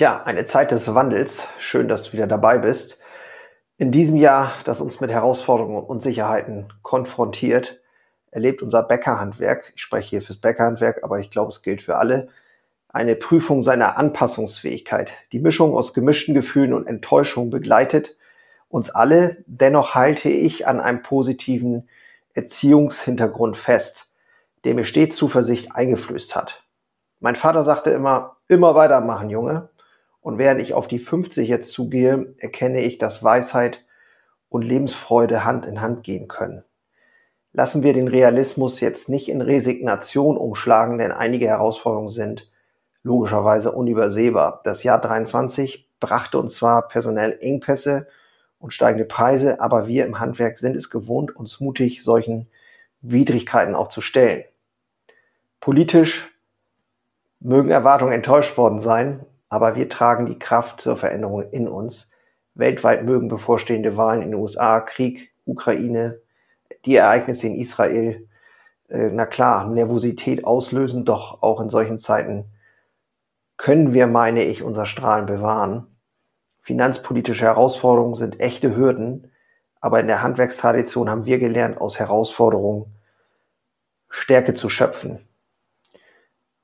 Tja, eine Zeit des Wandels. Schön, dass du wieder dabei bist. In diesem Jahr, das uns mit Herausforderungen und Unsicherheiten konfrontiert, erlebt unser Bäckerhandwerk, ich spreche hier fürs Bäckerhandwerk, aber ich glaube, es gilt für alle, eine Prüfung seiner Anpassungsfähigkeit. Die Mischung aus gemischten Gefühlen und Enttäuschung begleitet uns alle. Dennoch halte ich an einem positiven Erziehungshintergrund fest, der mir stets Zuversicht eingeflößt hat. Mein Vater sagte immer, immer weitermachen, Junge. Und während ich auf die 50 jetzt zugehe, erkenne ich, dass Weisheit und Lebensfreude Hand in Hand gehen können. Lassen wir den Realismus jetzt nicht in Resignation umschlagen, denn einige Herausforderungen sind logischerweise unübersehbar. Das Jahr 23 brachte uns zwar personell Engpässe und steigende Preise, aber wir im Handwerk sind es gewohnt, uns mutig solchen Widrigkeiten auch zu stellen. Politisch mögen Erwartungen enttäuscht worden sein, aber wir tragen die Kraft zur Veränderung in uns. Weltweit mögen bevorstehende Wahlen in den USA, Krieg, Ukraine, die Ereignisse in Israel, äh, na klar, Nervosität auslösen, doch auch in solchen Zeiten können wir, meine ich, unser Strahlen bewahren. Finanzpolitische Herausforderungen sind echte Hürden, aber in der Handwerkstradition haben wir gelernt, aus Herausforderungen Stärke zu schöpfen.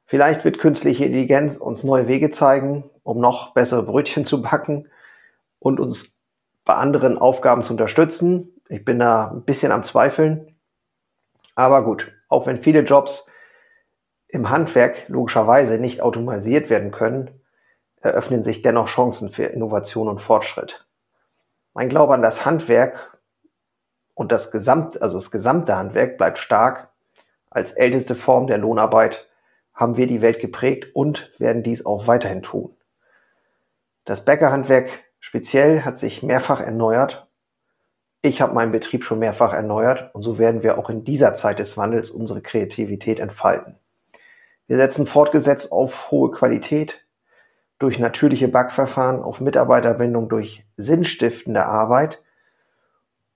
Vielleicht wird künstliche Intelligenz uns neue Wege zeigen, um noch bessere Brötchen zu backen und uns bei anderen Aufgaben zu unterstützen. Ich bin da ein bisschen am Zweifeln. Aber gut, auch wenn viele Jobs im Handwerk logischerweise nicht automatisiert werden können, eröffnen sich dennoch Chancen für Innovation und Fortschritt. Mein Glaube an das Handwerk und das Gesamt, also das gesamte Handwerk bleibt stark. Als älteste Form der Lohnarbeit haben wir die Welt geprägt und werden dies auch weiterhin tun. Das Bäckerhandwerk speziell hat sich mehrfach erneuert. Ich habe meinen Betrieb schon mehrfach erneuert und so werden wir auch in dieser Zeit des Wandels unsere Kreativität entfalten. Wir setzen fortgesetzt auf hohe Qualität, durch natürliche Backverfahren, auf Mitarbeiterbindung durch sinnstiftende Arbeit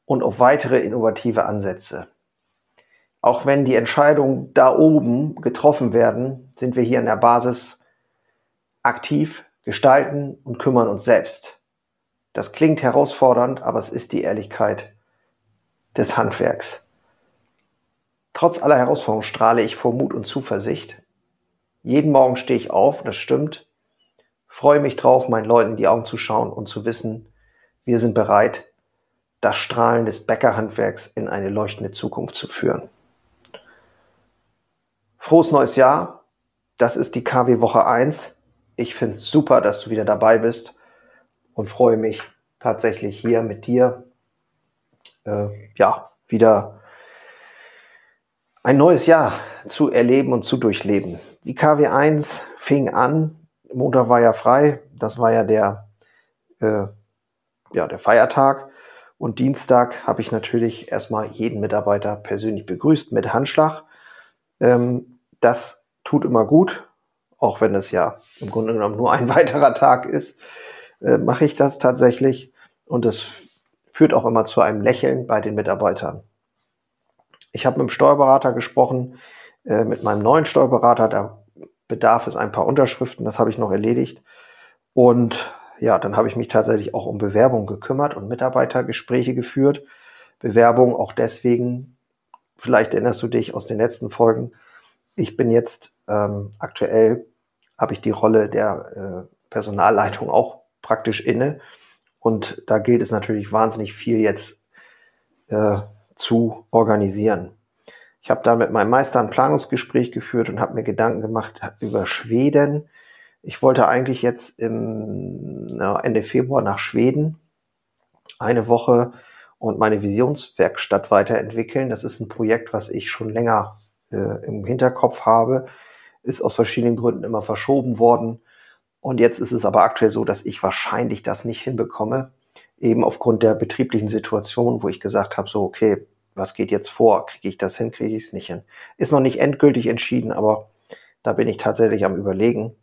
und auf weitere innovative Ansätze. Auch wenn die Entscheidungen da oben getroffen werden, sind wir hier an der Basis aktiv, gestalten und kümmern uns selbst. Das klingt herausfordernd, aber es ist die Ehrlichkeit des Handwerks. Trotz aller Herausforderungen strahle ich vor Mut und Zuversicht. Jeden Morgen stehe ich auf, das stimmt, freue mich drauf, meinen Leuten in die Augen zu schauen und zu wissen, wir sind bereit, das Strahlen des Bäckerhandwerks in eine leuchtende Zukunft zu führen. Frohes neues Jahr. Das ist die KW Woche 1. Ich finde es super, dass du wieder dabei bist und freue mich tatsächlich hier mit dir, äh, ja, wieder ein neues Jahr zu erleben und zu durchleben. Die KW 1 fing an, Montag war ja frei, das war ja der, äh, ja, der Feiertag. Und Dienstag habe ich natürlich erstmal jeden Mitarbeiter persönlich begrüßt mit Handschlag. Ähm, das tut immer gut, auch wenn es ja im Grunde genommen nur ein weiterer Tag ist, äh, mache ich das tatsächlich. Und es führt auch immer zu einem Lächeln bei den Mitarbeitern. Ich habe mit dem Steuerberater gesprochen, äh, mit meinem neuen Steuerberater, da bedarf es ein paar Unterschriften, das habe ich noch erledigt. Und ja, dann habe ich mich tatsächlich auch um Bewerbung gekümmert und Mitarbeitergespräche geführt. Bewerbung auch deswegen, vielleicht erinnerst du dich aus den letzten Folgen, ich bin jetzt ähm, aktuell, habe ich die Rolle der äh, Personalleitung auch praktisch inne. Und da gilt es natürlich wahnsinnig viel jetzt äh, zu organisieren. Ich habe da mit meinem Meister ein Planungsgespräch geführt und habe mir Gedanken gemacht über Schweden. Ich wollte eigentlich jetzt im na, Ende Februar nach Schweden eine Woche und meine Visionswerkstatt weiterentwickeln. Das ist ein Projekt, was ich schon länger äh, im Hinterkopf habe, ist aus verschiedenen Gründen immer verschoben worden. Und jetzt ist es aber aktuell so, dass ich wahrscheinlich das nicht hinbekomme, eben aufgrund der betrieblichen Situation, wo ich gesagt habe, so, okay, was geht jetzt vor? Kriege ich das hin, kriege ich es nicht hin? Ist noch nicht endgültig entschieden, aber da bin ich tatsächlich am Überlegen.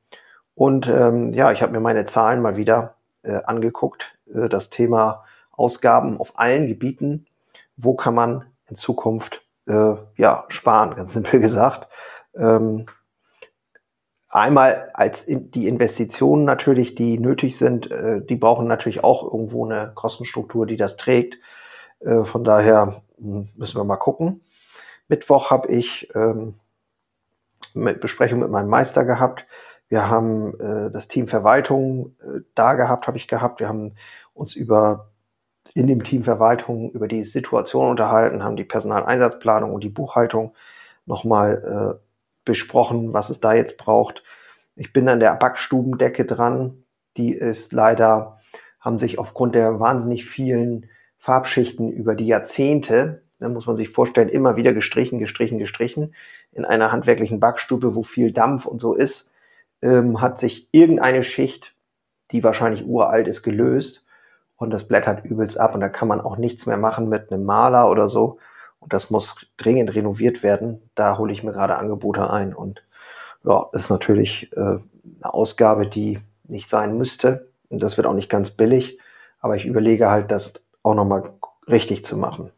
Und ähm, ja, ich habe mir meine Zahlen mal wieder äh, angeguckt. Äh, das Thema Ausgaben auf allen Gebieten. Wo kann man in Zukunft äh, ja, sparen, ganz simpel gesagt. Ähm, einmal als die Investitionen natürlich, die nötig sind, äh, die brauchen natürlich auch irgendwo eine Kostenstruktur, die das trägt. Äh, von daher hm, müssen wir mal gucken. Mittwoch habe ich ähm, mit Besprechung mit meinem Meister gehabt. Wir haben äh, das Team Verwaltung äh, da gehabt, habe ich gehabt. Wir haben uns über in dem Team Verwaltung über die Situation unterhalten, haben die Personaleinsatzplanung und die Buchhaltung nochmal äh, besprochen, was es da jetzt braucht. Ich bin an der Backstubendecke dran. Die ist leider, haben sich aufgrund der wahnsinnig vielen Farbschichten über die Jahrzehnte, da muss man sich vorstellen, immer wieder gestrichen, gestrichen, gestrichen. In einer handwerklichen Backstube, wo viel Dampf und so ist, ähm, hat sich irgendeine Schicht, die wahrscheinlich uralt ist, gelöst und das blättert übelst ab und da kann man auch nichts mehr machen mit einem Maler oder so. Und das muss dringend renoviert werden. Da hole ich mir gerade Angebote ein und ja, ist natürlich äh, eine Ausgabe, die nicht sein müsste. Und das wird auch nicht ganz billig. Aber ich überlege halt, das auch nochmal richtig zu machen.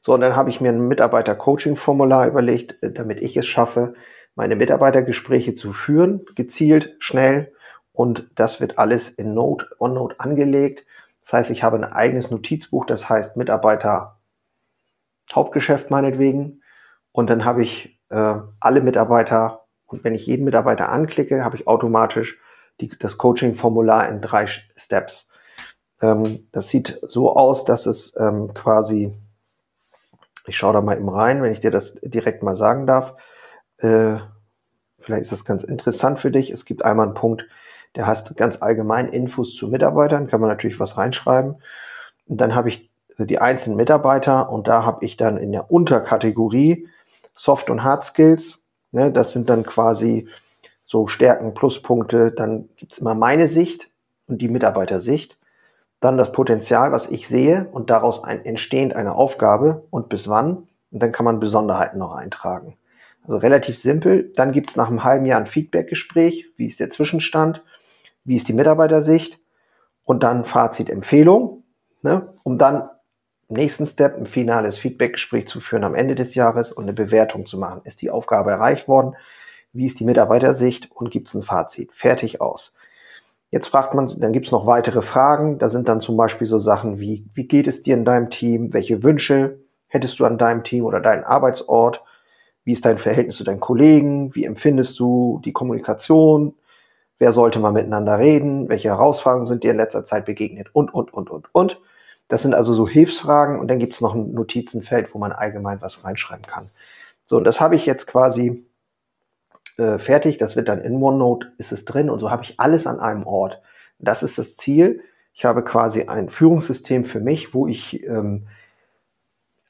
So, und dann habe ich mir ein Mitarbeiter-Coaching-Formular überlegt, äh, damit ich es schaffe, meine Mitarbeitergespräche zu führen, gezielt, schnell. Und das wird alles in Note, OneNote angelegt. Das heißt, ich habe ein eigenes Notizbuch, das heißt Mitarbeiter Hauptgeschäft meinetwegen. Und dann habe ich äh, alle Mitarbeiter und wenn ich jeden Mitarbeiter anklicke, habe ich automatisch die, das Coaching-Formular in drei Steps. Ähm, das sieht so aus, dass es ähm, quasi, ich schaue da mal eben rein, wenn ich dir das direkt mal sagen darf. Äh, vielleicht ist das ganz interessant für dich. Es gibt einmal einen Punkt, der heißt ganz allgemein Infos zu Mitarbeitern, kann man natürlich was reinschreiben. Und dann habe ich die einzelnen Mitarbeiter und da habe ich dann in der Unterkategorie Soft- und Hard Skills, ne, das sind dann quasi so Stärken, Pluspunkte, dann gibt's immer meine Sicht und die Mitarbeitersicht, dann das Potenzial, was ich sehe und daraus ein, entstehend eine Aufgabe und bis wann und dann kann man Besonderheiten noch eintragen. Also relativ simpel. Dann gibt's nach einem halben Jahr ein Feedbackgespräch, wie ist der Zwischenstand, wie ist die Mitarbeitersicht und dann Fazit, Empfehlung, ne, um dann im nächsten Step ein finales Feedbackgespräch zu führen am Ende des Jahres und eine Bewertung zu machen. Ist die Aufgabe erreicht worden? Wie ist die Mitarbeitersicht und gibt es ein Fazit? Fertig aus. Jetzt fragt man, dann gibt es noch weitere Fragen. Da sind dann zum Beispiel so Sachen wie, wie geht es dir in deinem Team? Welche Wünsche hättest du an deinem Team oder deinen Arbeitsort? Wie ist dein Verhältnis zu deinen Kollegen? Wie empfindest du die Kommunikation? Wer sollte mal miteinander reden? Welche Herausforderungen sind dir in letzter Zeit begegnet? Und, und, und, und, und. Das sind also so Hilfsfragen und dann gibt es noch ein Notizenfeld, wo man allgemein was reinschreiben kann. So, und das habe ich jetzt quasi äh, fertig. Das wird dann in OneNote, ist es drin und so habe ich alles an einem Ort. Das ist das Ziel. Ich habe quasi ein Führungssystem für mich, wo ich ähm,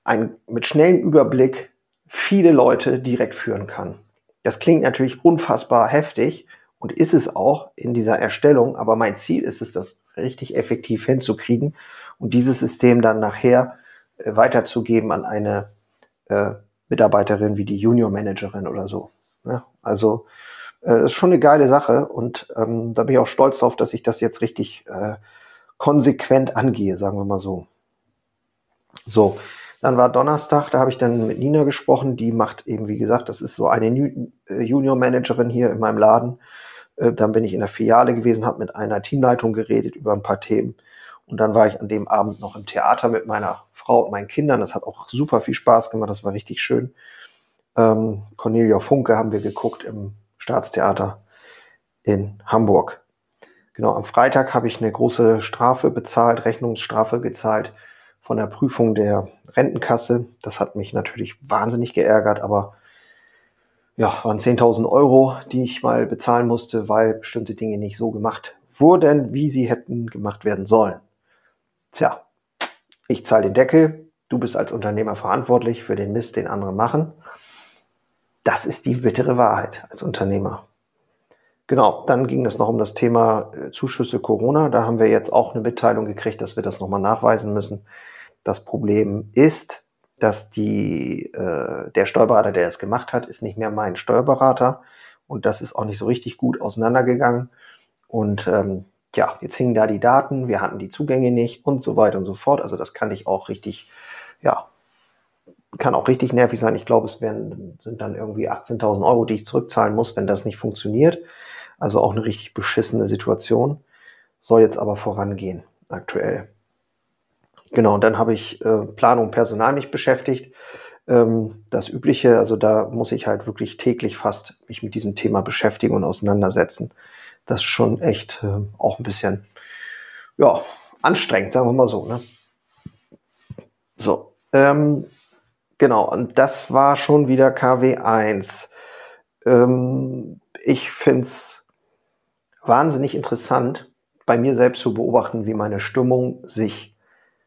ein, mit schnellem Überblick viele Leute direkt führen kann. Das klingt natürlich unfassbar heftig und ist es auch in dieser Erstellung, aber mein Ziel ist es, das richtig effektiv hinzukriegen und dieses System dann nachher äh, weiterzugeben an eine äh, Mitarbeiterin wie die Junior Managerin oder so. Ja, also äh, das ist schon eine geile Sache und ähm, da bin ich auch stolz drauf, dass ich das jetzt richtig äh, konsequent angehe, sagen wir mal so. So, dann war Donnerstag, da habe ich dann mit Nina gesprochen, die macht eben, wie gesagt, das ist so eine äh, Junior Managerin hier in meinem Laden. Äh, dann bin ich in der Filiale gewesen, habe mit einer Teamleitung geredet über ein paar Themen. Und dann war ich an dem Abend noch im Theater mit meiner Frau und meinen Kindern. Das hat auch super viel Spaß gemacht. Das war richtig schön. Ähm, Cornelia Funke haben wir geguckt im Staatstheater in Hamburg. Genau, am Freitag habe ich eine große Strafe bezahlt, Rechnungsstrafe gezahlt von der Prüfung der Rentenkasse. Das hat mich natürlich wahnsinnig geärgert, aber ja, waren 10.000 Euro, die ich mal bezahlen musste, weil bestimmte Dinge nicht so gemacht wurden, wie sie hätten gemacht werden sollen. Tja, ich zahle den Deckel, du bist als Unternehmer verantwortlich für den Mist, den andere machen. Das ist die bittere Wahrheit als Unternehmer. Genau, dann ging es noch um das Thema äh, Zuschüsse Corona. Da haben wir jetzt auch eine Mitteilung gekriegt, dass wir das nochmal nachweisen müssen. Das Problem ist, dass die, äh, der Steuerberater, der das gemacht hat, ist nicht mehr mein Steuerberater. Und das ist auch nicht so richtig gut auseinandergegangen. Und ähm, ja, jetzt hingen da die Daten, wir hatten die Zugänge nicht und so weiter und so fort. Also das kann ich auch richtig, ja, kann auch richtig nervig sein. Ich glaube, es werden, sind dann irgendwie 18.000 Euro, die ich zurückzahlen muss, wenn das nicht funktioniert. Also auch eine richtig beschissene Situation. Soll jetzt aber vorangehen, aktuell. Genau, und dann habe ich äh, Planung Personal mich beschäftigt. Ähm, das Übliche, also da muss ich halt wirklich täglich fast mich mit diesem Thema beschäftigen und auseinandersetzen. Das ist schon echt äh, auch ein bisschen, ja, anstrengend, sagen wir mal so. Ne? So, ähm, genau, und das war schon wieder KW1. Ähm, ich find's wahnsinnig interessant, bei mir selbst zu beobachten, wie meine Stimmung sich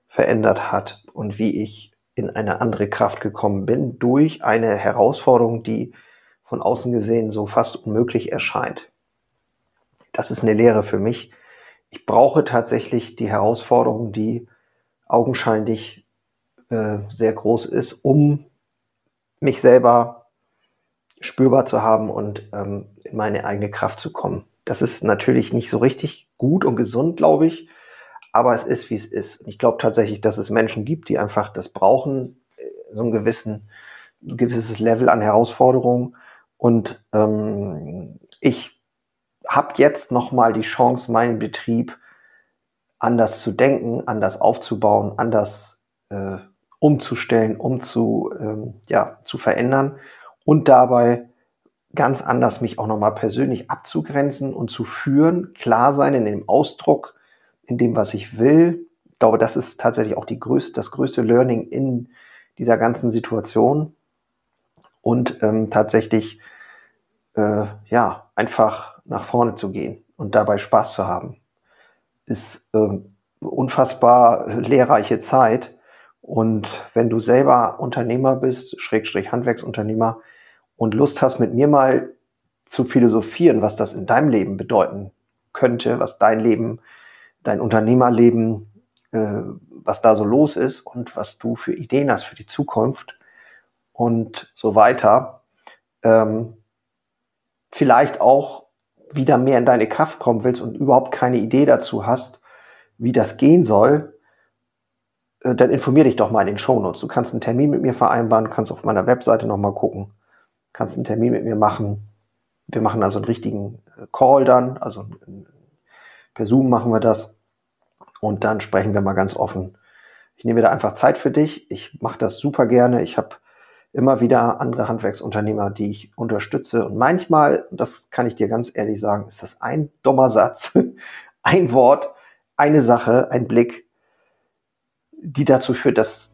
verändert hat und wie ich in eine andere Kraft gekommen bin durch eine Herausforderung, die von außen gesehen so fast unmöglich erscheint. Das ist eine Lehre für mich. Ich brauche tatsächlich die Herausforderung, die augenscheinlich äh, sehr groß ist, um mich selber spürbar zu haben und ähm, in meine eigene Kraft zu kommen. Das ist natürlich nicht so richtig gut und gesund, glaube ich, aber es ist, wie es ist. Ich glaube tatsächlich, dass es Menschen gibt, die einfach das brauchen, äh, so ein, gewissen, ein gewisses Level an Herausforderungen. Und ähm, ich habe jetzt nochmal die Chance, meinen Betrieb anders zu denken, anders aufzubauen, anders äh, umzustellen, um zu, ähm, ja, zu verändern und dabei ganz anders mich auch nochmal persönlich abzugrenzen und zu führen, klar sein in dem Ausdruck, in dem, was ich will. Ich glaube, das ist tatsächlich auch die größte, das größte Learning in dieser ganzen Situation. Und ähm, tatsächlich, äh, ja, einfach nach vorne zu gehen und dabei Spaß zu haben, ist ähm, unfassbar lehrreiche Zeit. Und wenn du selber Unternehmer bist, Schrägstrich Handwerksunternehmer, und Lust hast, mit mir mal zu philosophieren, was das in deinem Leben bedeuten könnte, was dein Leben, dein Unternehmerleben, äh, was da so los ist und was du für Ideen hast für die Zukunft und so weiter. Ähm, vielleicht auch wieder mehr in deine Kraft kommen willst und überhaupt keine Idee dazu hast, wie das gehen soll, äh, dann informier dich doch mal in den Shownotes. Du kannst einen Termin mit mir vereinbaren, kannst auf meiner Webseite nochmal gucken kannst einen Termin mit mir machen. Wir machen also einen richtigen äh, Call dann, also per Zoom machen wir das. Und dann sprechen wir mal ganz offen. Ich nehme da einfach Zeit für dich. Ich mache das super gerne. Ich habe immer wieder andere Handwerksunternehmer, die ich unterstütze. Und manchmal, das kann ich dir ganz ehrlich sagen, ist das ein dummer Satz, ein Wort, eine Sache, ein Blick, die dazu führt, dass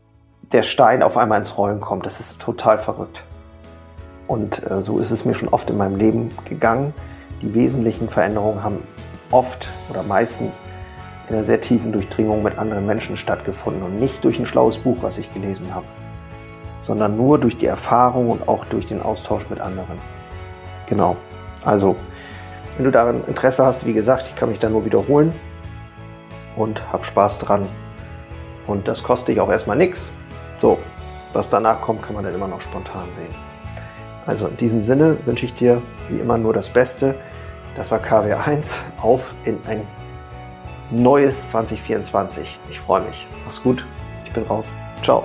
der Stein auf einmal ins Rollen kommt. Das ist total verrückt. Und äh, so ist es mir schon oft in meinem Leben gegangen. Die wesentlichen Veränderungen haben oft oder meistens in einer sehr tiefen Durchdringung mit anderen Menschen stattgefunden und nicht durch ein schlaues Buch, was ich gelesen habe, sondern nur durch die Erfahrung und auch durch den Austausch mit anderen. Genau. Also, wenn du daran Interesse hast, wie gesagt, ich kann mich da nur wiederholen und hab Spaß dran. Und das kostet dich auch erstmal nichts. So, was danach kommt, kann man dann immer noch spontan sehen. Also in diesem Sinne wünsche ich dir wie immer nur das Beste. Das war KW1 auf in ein neues 2024. Ich freue mich. Mach's gut. Ich bin raus. Ciao.